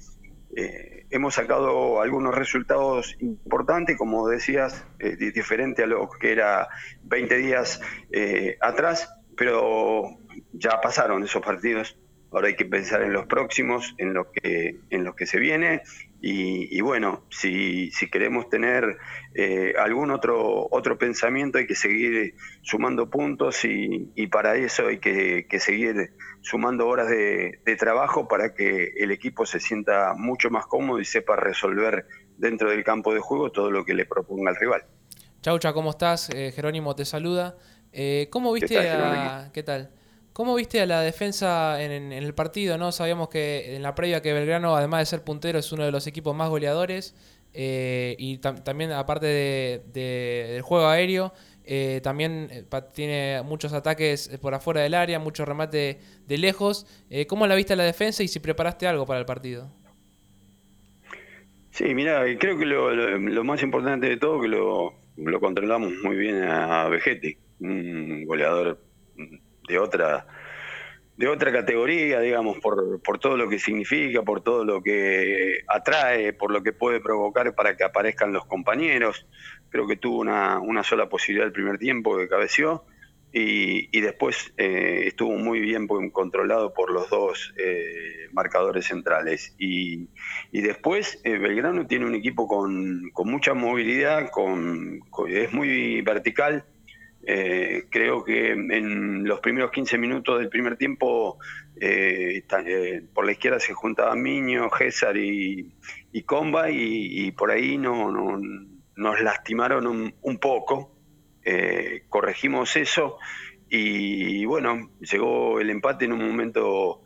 eh, hemos sacado algunos resultados importantes, como decías, eh, diferente a lo que era 20 días eh, atrás, pero ya pasaron esos partidos. Ahora hay que pensar en los próximos, en lo que, en lo que se viene y, bueno, si, si, queremos tener eh, algún otro, otro pensamiento hay que seguir sumando puntos y, para eso hay que, seguir sumando horas de, trabajo para que el equipo se sienta mucho más cómodo y sepa resolver dentro del campo de juego todo lo que le proponga el rival. Chaucha, ¿cómo estás? Eh, Jerónimo te saluda. Eh, ¿Cómo viste a... ¿Qué tal? ¿Cómo viste a la defensa en, el partido? no Sabíamos que en la previa que Belgrano, además de ser puntero, es uno de los equipos más goleadores. Eh, y también, aparte del juego aéreo, eh, también eh, tiene muchos ataques por afuera del área, mucho remate de lejos. ¿Cómo la viste a la defensa y si preparaste algo para el partido? Sí, mira, creo que lo, más importante de todo que lo, lo controlamos muy bien a Vegete, un goleador de otra de otra categoría, digamos, por, por todo lo que significa, por todo lo que atrae, por lo que puede provocar para que aparezcan los compañeros. Creo que tuvo una, una sola posibilidad el primer tiempo que cabeció y, y después eh, estuvo muy bien controlado por los dos eh, marcadores centrales. Y, y después eh, Belgrano tiene un equipo con, con mucha movilidad, con, es muy vertical eh, creo que en los primeros 15 minutos del primer tiempo eh, eh, por la izquierda se juntaban Miño, César y, Comba y, por ahí no, nos lastimaron un, poco. corregimos eso y bueno, llegó el empate en un momento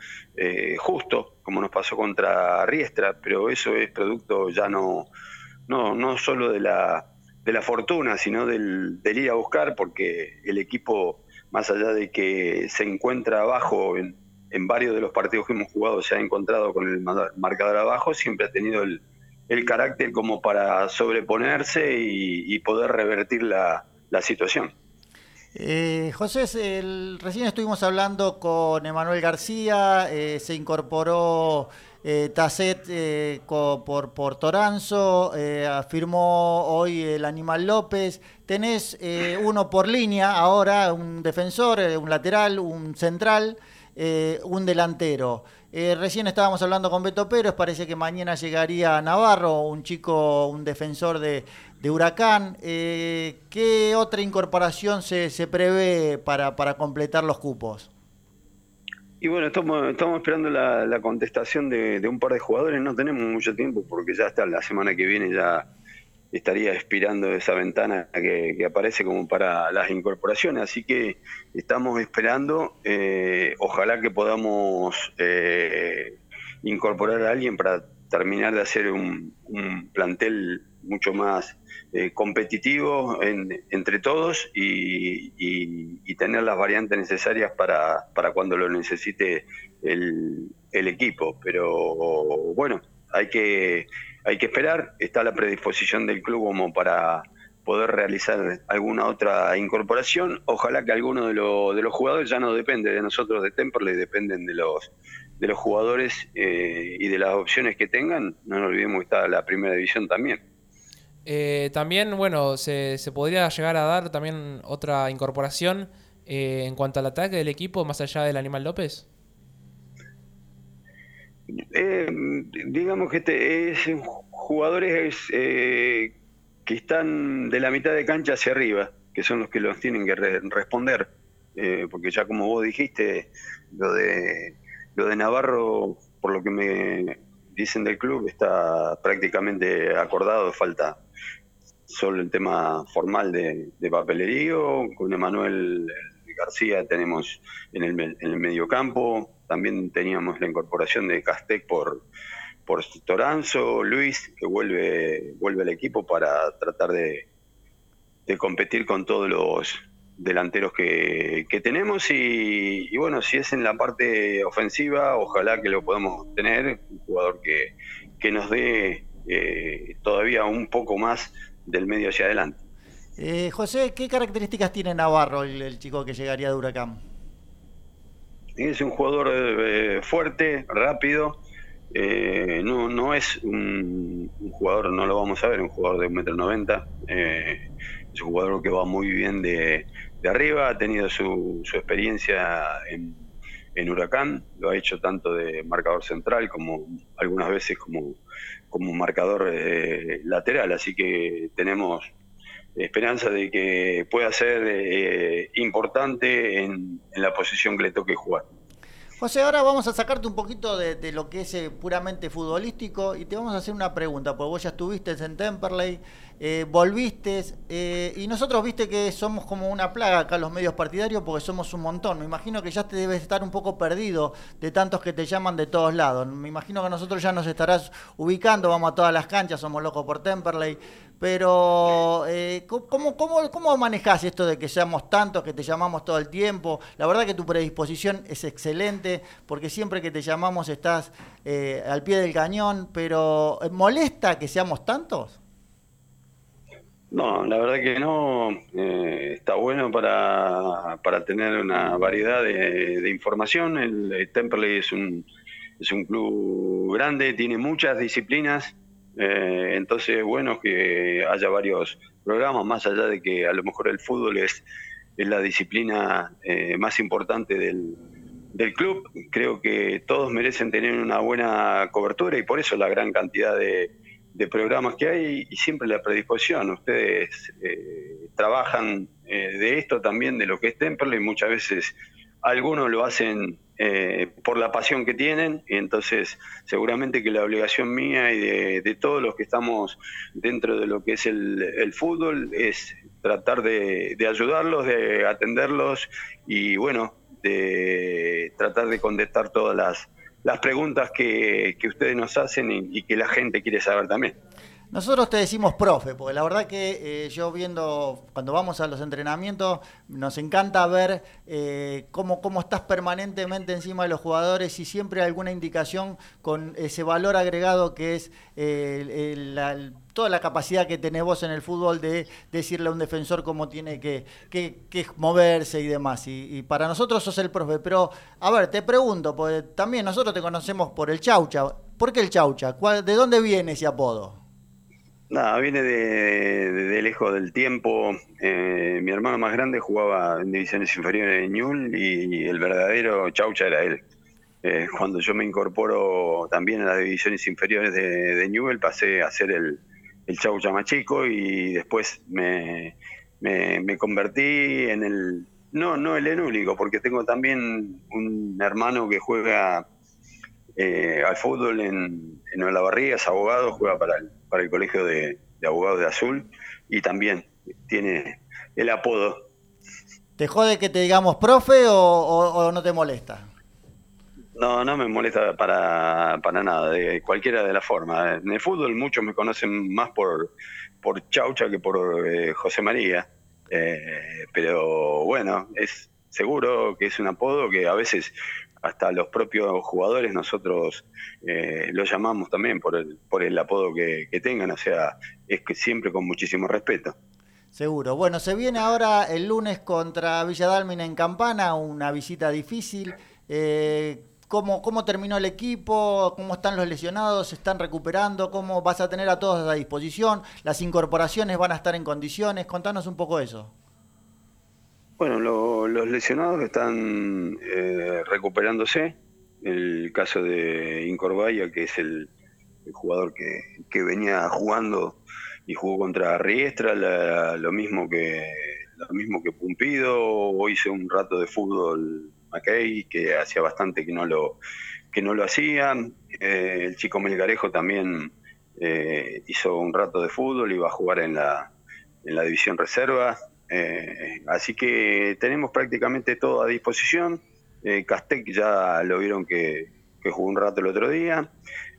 justo, como nos pasó contra Riestra, pero eso es producto ya no, no, no solo de la de la fortuna, sino del, ir a buscar, porque el equipo, más allá de que se encuentra abajo en, varios de los partidos que hemos jugado, se ha encontrado con el marcador abajo, siempre ha tenido el, carácter como para sobreponerse y, poder revertir la, situación. Eh, José, recién estuvimos hablando con Emanuel García, eh, se incorporó eh, Tasset eh, por, por Toranzo, eh, afirmó hoy el Animal López. Tenés uno por línea ahora, un defensor, un lateral, un central, un delantero. recién estábamos hablando con Beto Pérez, parece que mañana llegaría Navarro, un chico, un defensor de, Huracán. ¿Qué otra incorporación se, se prevé para, para completar los cupos? Y bueno, estamos, estamos esperando la, contestación de, un par de jugadores. No tenemos mucho tiempo porque ya hasta la semana que viene ya estaría expirando esa ventana que, aparece como para las incorporaciones. Así que estamos esperando. Eh, ojalá que podamos eh, incorporar a alguien para terminar de hacer un, plantel mucho más eh, competitivo entre todos y, tener las variantes necesarias para, para cuando lo necesite el, equipo. Pero bueno, hay que, hay que esperar, está la predisposición del club como para poder realizar alguna otra incorporación. Ojalá que alguno de, de los jugadores ya no depende de nosotros de Temperley, dependen de los de los jugadores eh, y de las opciones que tengan, no nos olvidemos que está la primera división también. Eh, también, bueno, se, se podría llegar a dar también otra incorporación eh, en cuanto al ataque del equipo, más allá del Animal López. Eh, digamos que este es jugadores eh, que están de la mitad de cancha hacia arriba, que son los que los tienen que re- responder, eh, porque ya como vos dijiste, lo de lo de Navarro, por lo que me dicen del club, está prácticamente acordado, falta solo el tema formal de, de papelerío, con Emanuel García tenemos en el, en el mediocampo, también teníamos la incorporación de Castec por, por Toranzo, Luis, que vuelve, vuelve al equipo para tratar de, de competir con todos los delanteros que, que tenemos y, y bueno, si es en la parte ofensiva, ojalá que lo podamos tener, un jugador que, que nos dé eh, todavía un poco más del medio hacia adelante. Eh, José, ¿qué características tiene Navarro, el, el chico que llegaría de Huracán? Es un jugador eh, fuerte, rápido. eh, no, no es un, un jugador, no lo vamos a ver, un jugador de un metro noventa. eh, es un jugador que va muy bien de, de arriba, ha tenido su, experiencia en, en Huracán, lo ha hecho tanto de marcador central como algunas veces como, como marcador eh, lateral, así que tenemos esperanza de que pueda ser eh, importante en, en la posición que le toque jugar. José, ahora vamos a sacarte un poquito de, de lo que es eh, puramente futbolístico y te vamos a hacer una pregunta, porque vos ya estuviste en Temperley, eh, volviste eh, y nosotros viste que somos como una plaga acá los medios partidarios porque somos un montón. Me imagino que ya te debes estar un poco perdido de tantos que te llaman de todos lados. Me imagino que nosotros ya nos estarás ubicando, vamos a todas las canchas, somos locos por Temperley. Pero, eh, ¿cómo, cómo, ¿cómo manejás esto de que seamos tantos, que te llamamos todo el tiempo? La verdad que tu predisposición es excelente, porque siempre que te llamamos estás al pie del cañón, pero ¿molesta que seamos tantos? No, la verdad que no. eh, está bueno para, para tener una variedad de, de información. El, el Temperley es un, es un club grande, tiene muchas disciplinas. eh, entonces es bueno que haya varios programas, más allá de que a lo mejor el fútbol es, es la disciplina eh, más importante del, del club. Creo que todos merecen tener una buena cobertura y por eso la gran cantidad de, de programas que hay y siempre la predisposición. Ustedes eh, trabajan eh, de esto también, de lo que es Temperley, muchas veces algunos lo hacen eh, por la pasión que tienen, y entonces seguramente que la obligación mía y de, de todos los que estamos dentro de lo que es el, el fútbol es tratar de, de ayudarlos, de atenderlos y bueno, de tratar de contestar todas las, las preguntas que, que ustedes nos hacen y, y que la gente quiere saber también. Nosotros te decimos profe, porque la verdad que eh, yo viendo, cuando vamos a los entrenamientos, nos encanta ver eh, cómo, cómo estás permanentemente encima de los jugadores y siempre alguna indicación con ese valor agregado que es eh, el- la- toda la capacidad que tenés vos en el fútbol de decirle a un defensor cómo tiene que, moverse y demás. Y, y para nosotros sos el profe. Pero, a ver, te pregunto, porque también nosotros te conocemos por el Chaucha. ¿Por qué el Chaucha? ¿Cuál- ¿De dónde viene ese apodo? Nada, viene de, lejos del tiempo. Eh, mi hermano más grande jugaba en divisiones inferiores de Ñul y, el verdadero Chaucha era él. Eh, cuando yo me incorporo también a las divisiones inferiores de, de pasé a ser el, el Chaucha más chico y después me, me, convertí en el, no, no el en único, porque tengo también un hermano que juega eh, al fútbol en, en Olavarría, es abogado, juega para el, para el Colegio de, de Abogados de Azul y también tiene el apodo. ¿Te jode que te digamos profe o, o- o no te molesta? No, no me molesta para, para nada, de cualquiera de las formas. En el fútbol muchos me conocen más por, por Chaucha que por eh, José María, Eh, pero bueno, es seguro que es un apodo que a veces hasta los propios jugadores nosotros eh, lo llamamos también por el, por el apodo que, tengan, o sea, es que siempre con muchísimo respeto. Seguro. Bueno, se viene ahora el lunes contra Villa Dálmine en Campana, una visita difícil. Eh, ¿Cómo, ¿Cómo terminó el equipo? ¿Cómo están los lesionados? ¿Se están recuperando? ¿Cómo vas a tener a todos a disposición? ¿Las incorporaciones van a estar en condiciones? Contanos un poco eso. Bueno, lo- los lesionados están eh, recuperándose. El caso de Incorbaya, que es el, jugador que, que venía jugando y jugó contra Riestra, la- lo mismo que lo mismo que Pumpido. Hoy hizo un rato de fútbol McKay, que hacía bastante que no lo que no lo hacía. Eh, el chico Melgarejo también eh, hizo un rato de fútbol, iba a jugar en la, en la división reserva. Eh, así que tenemos prácticamente todo a disposición. Eh, Castec ya lo vieron que, jugó un rato el otro día.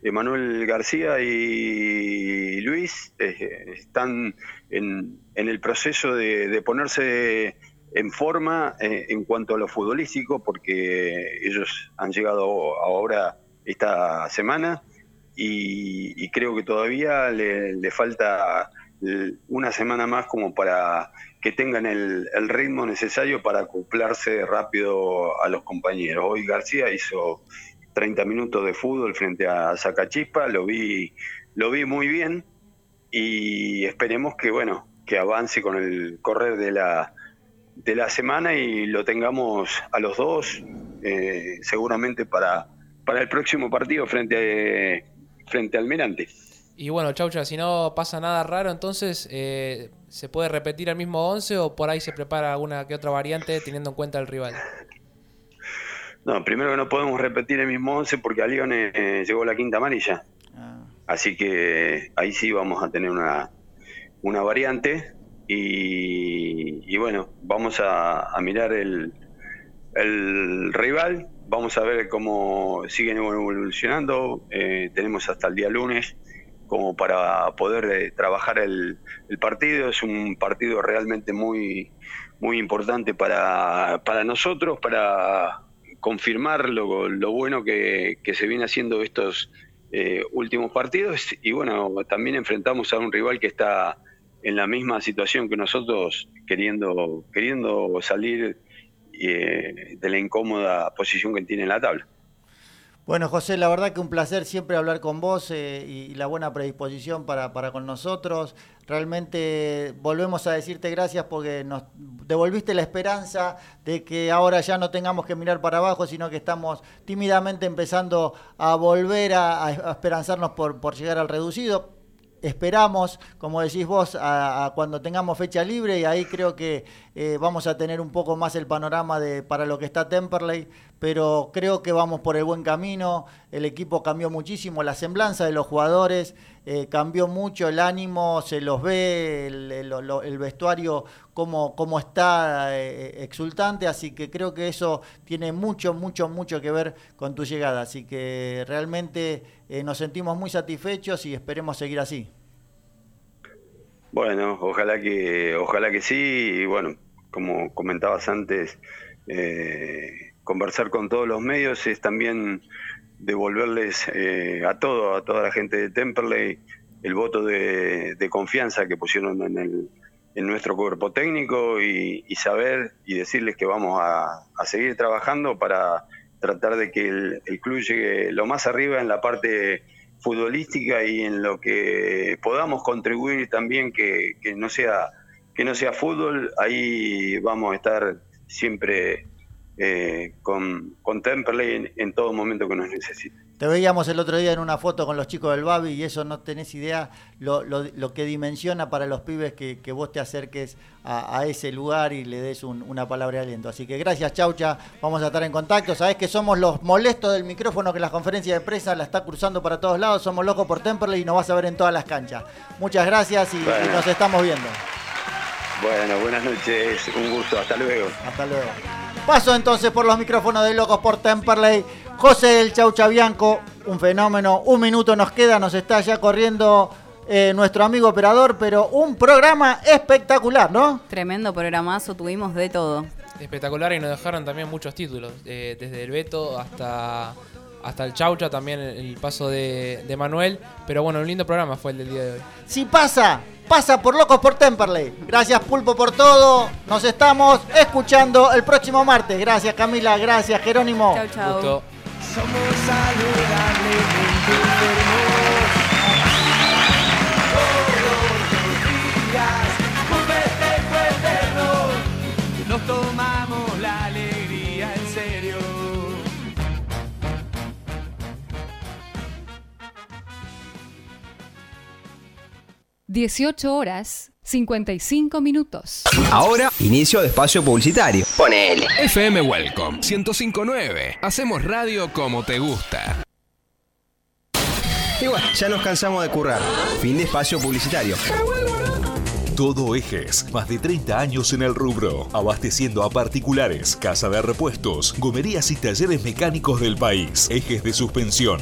Emanuel García y Luis eh, están en, en el proceso de, ponerse en forma eh, en cuanto a lo futbolístico, porque ellos han llegado ahora esta semana y, y creo que todavía le, falta una semana más como para que tengan el, el ritmo necesario para acoplarse rápido a los compañeros. Hoy García hizo 30 minutos de fútbol frente a Zacachispa, lo vi, lo vi muy bien y esperemos que bueno, que avance con el correr de la de la semana y lo tengamos a los dos eh, seguramente para, para el próximo partido frente frente a Almirante. Y bueno, Chaucha, si no pasa nada raro, entonces eh, ¿se puede repetir el mismo 11 o por ahí se prepara alguna que otra variante teniendo en cuenta el rival? No, primero que no podemos repetir el mismo 11 porque a Lione eh, llegó la quinta amarilla. Así que ahí sí vamos a tener una, una variante. Y, y bueno, vamos a, a mirar el, el rival. Vamos a ver cómo siguen evolucionando. Eh, tenemos hasta el día lunes como para poder eh, trabajar el, partido. Es un partido realmente muy, muy importante para, para nosotros, para confirmar lo, lo bueno que, que se viene haciendo estos eh, últimos partidos. Y bueno, también enfrentamos a un rival que está en la misma situación que nosotros, queriendo, queriendo salir eh, de la incómoda posición que tiene en la tabla. Bueno, José, la verdad que un placer siempre hablar con vos eh, y, la buena predisposición para, para con nosotros. Realmente volvemos a decirte gracias porque nos devolviste la esperanza de que ahora ya no tengamos que mirar para abajo, sino que estamos tímidamente empezando a volver a, a esperanzarnos por, por llegar al reducido esperamos, como decís vos, a, cuando tengamos fecha libre y ahí creo que eh, vamos a tener un poco más el panorama de para lo que está Temperley, pero creo que vamos por el buen camino, el equipo cambió muchísimo, la semblanza de los jugadores eh, cambió mucho, el ánimo se los ve, el, vestuario cómo, cómo está eh, exultante, así que creo que eso tiene mucho, mucho, mucho que ver con tu llegada, así que realmente eh, nos sentimos muy satisfechos y esperemos seguir así. Bueno, ojalá que, ojalá que sí, y bueno, como comentabas antes, conversar con todos los medios es también devolverles eh, a todo, a toda la gente de Temperley, el voto de, confianza que pusieron en, el, en nuestro cuerpo técnico y, y saber y decirles que vamos a, a seguir trabajando para tratar de que el, el club llegue lo más arriba en la parte futbolística y en lo que podamos contribuir también que, que no sea que no sea fútbol. Ahí vamos a estar siempre eh, con, con Temperley en, en todo momento que nos necesite. Te veíamos el otro día en una foto con los chicos del Babi y eso no tenés idea lo, lo- lo que dimensiona para los pibes que, que vos te acerques a, a ese lugar y le des un- una palabra de aliento. Así que gracias, Chaucha. Vamos a estar en contacto. Sabés que somos los molestos del micrófono que la conferencia de prensa la está cruzando para todos lados. Somos locos por Temperley y nos vas a ver en todas las canchas. Muchas gracias y, nos estamos viendo. Bueno, buenas noches, un gusto, hasta luego. Hasta luego. Paso entonces por los micrófonos de Locos por Temperley. José el Chaucha Bianco, un fenómeno. Un minuto nos queda, nos está ya corriendo eh, nuestro amigo operador, pero un programa espectacular, ¿no? Tremendo programazo, tuvimos de todo. Espectacular y nos dejaron también muchos títulos, eh, desde el Beto hasta, hasta el Chaucha, también el, paso de, de Manuel. Pero bueno, un lindo programa fue el del día de hoy. Si pasa, pasa por Locos por Temperley. Gracias Pulpo por todo. Nos estamos escuchando el próximo martes. Gracias Camila, gracias Jerónimo. Chau, chau. Gusto. Somos saludablemente 18 horas 55 minutos. Ahora, inicio de espacio publicitario. Ponele. FM Welcome 1059. Hacemos radio como te gusta. Y bueno, ya nos cansamos de currar. Fin de espacio publicitario. Todo Ejes, más de 30 años en el rubro, abasteciendo a particulares, casa de repuestos, gomerías y talleres mecánicos del país, ejes de suspensión,